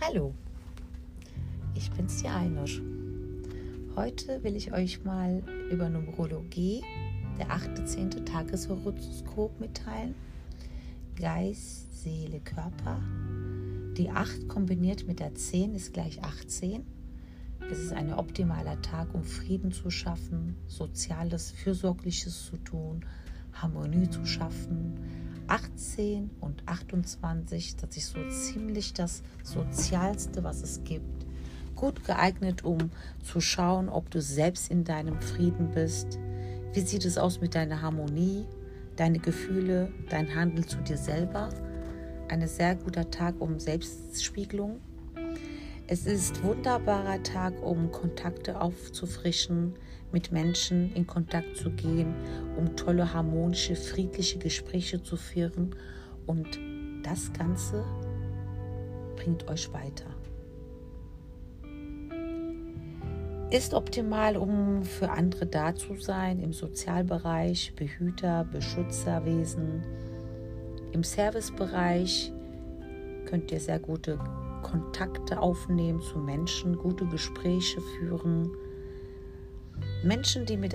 Hallo, ich bin's die Einusch. Heute will ich euch mal über Numerologie, der 8.10. Tageshoroskop mitteilen. Geist, Seele, Körper. Die 8 kombiniert mit der 10 ist gleich 18. Es ist ein optimaler Tag, um Frieden zu schaffen, Soziales, Fürsorgliches zu tun, Harmonie zu schaffen, 18 und 28, das ist so ziemlich das Sozialste, was es gibt. Gut geeignet, um zu schauen, ob du selbst in deinem Frieden bist. Wie sieht es aus mit deiner Harmonie, deine Gefühle, dein Handeln zu dir selber? Ein sehr guter Tag um Selbstspiegelung. Es ist wunderbarer Tag, um Kontakte aufzufrischen, mit Menschen in Kontakt zu gehen, um tolle, harmonische, friedliche Gespräche zu führen. Und das Ganze bringt euch weiter. Ist optimal, um für andere da zu sein, im Sozialbereich, Behüter, Beschützerwesen. Im Servicebereich könnt ihr sehr gute Kontakte aufnehmen zu Menschen, gute Gespräche führen Menschen, die mit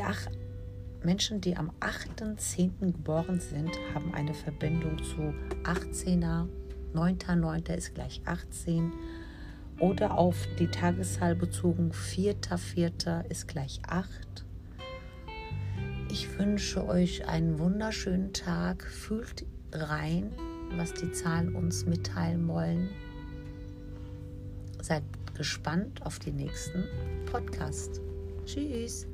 Menschen, die am 8.10. geboren sind, haben eine Verbindung zu 18er. 9.9. ist gleich 18. Oder auf die Tageszahl bezogen 4.4. ist gleich 8. Ich wünsche euch einen wunderschönen Tag. Fühlt rein, was die Zahlen uns mitteilen wollen. Seid gespannt auf die nächsten Podcast. Tschüss.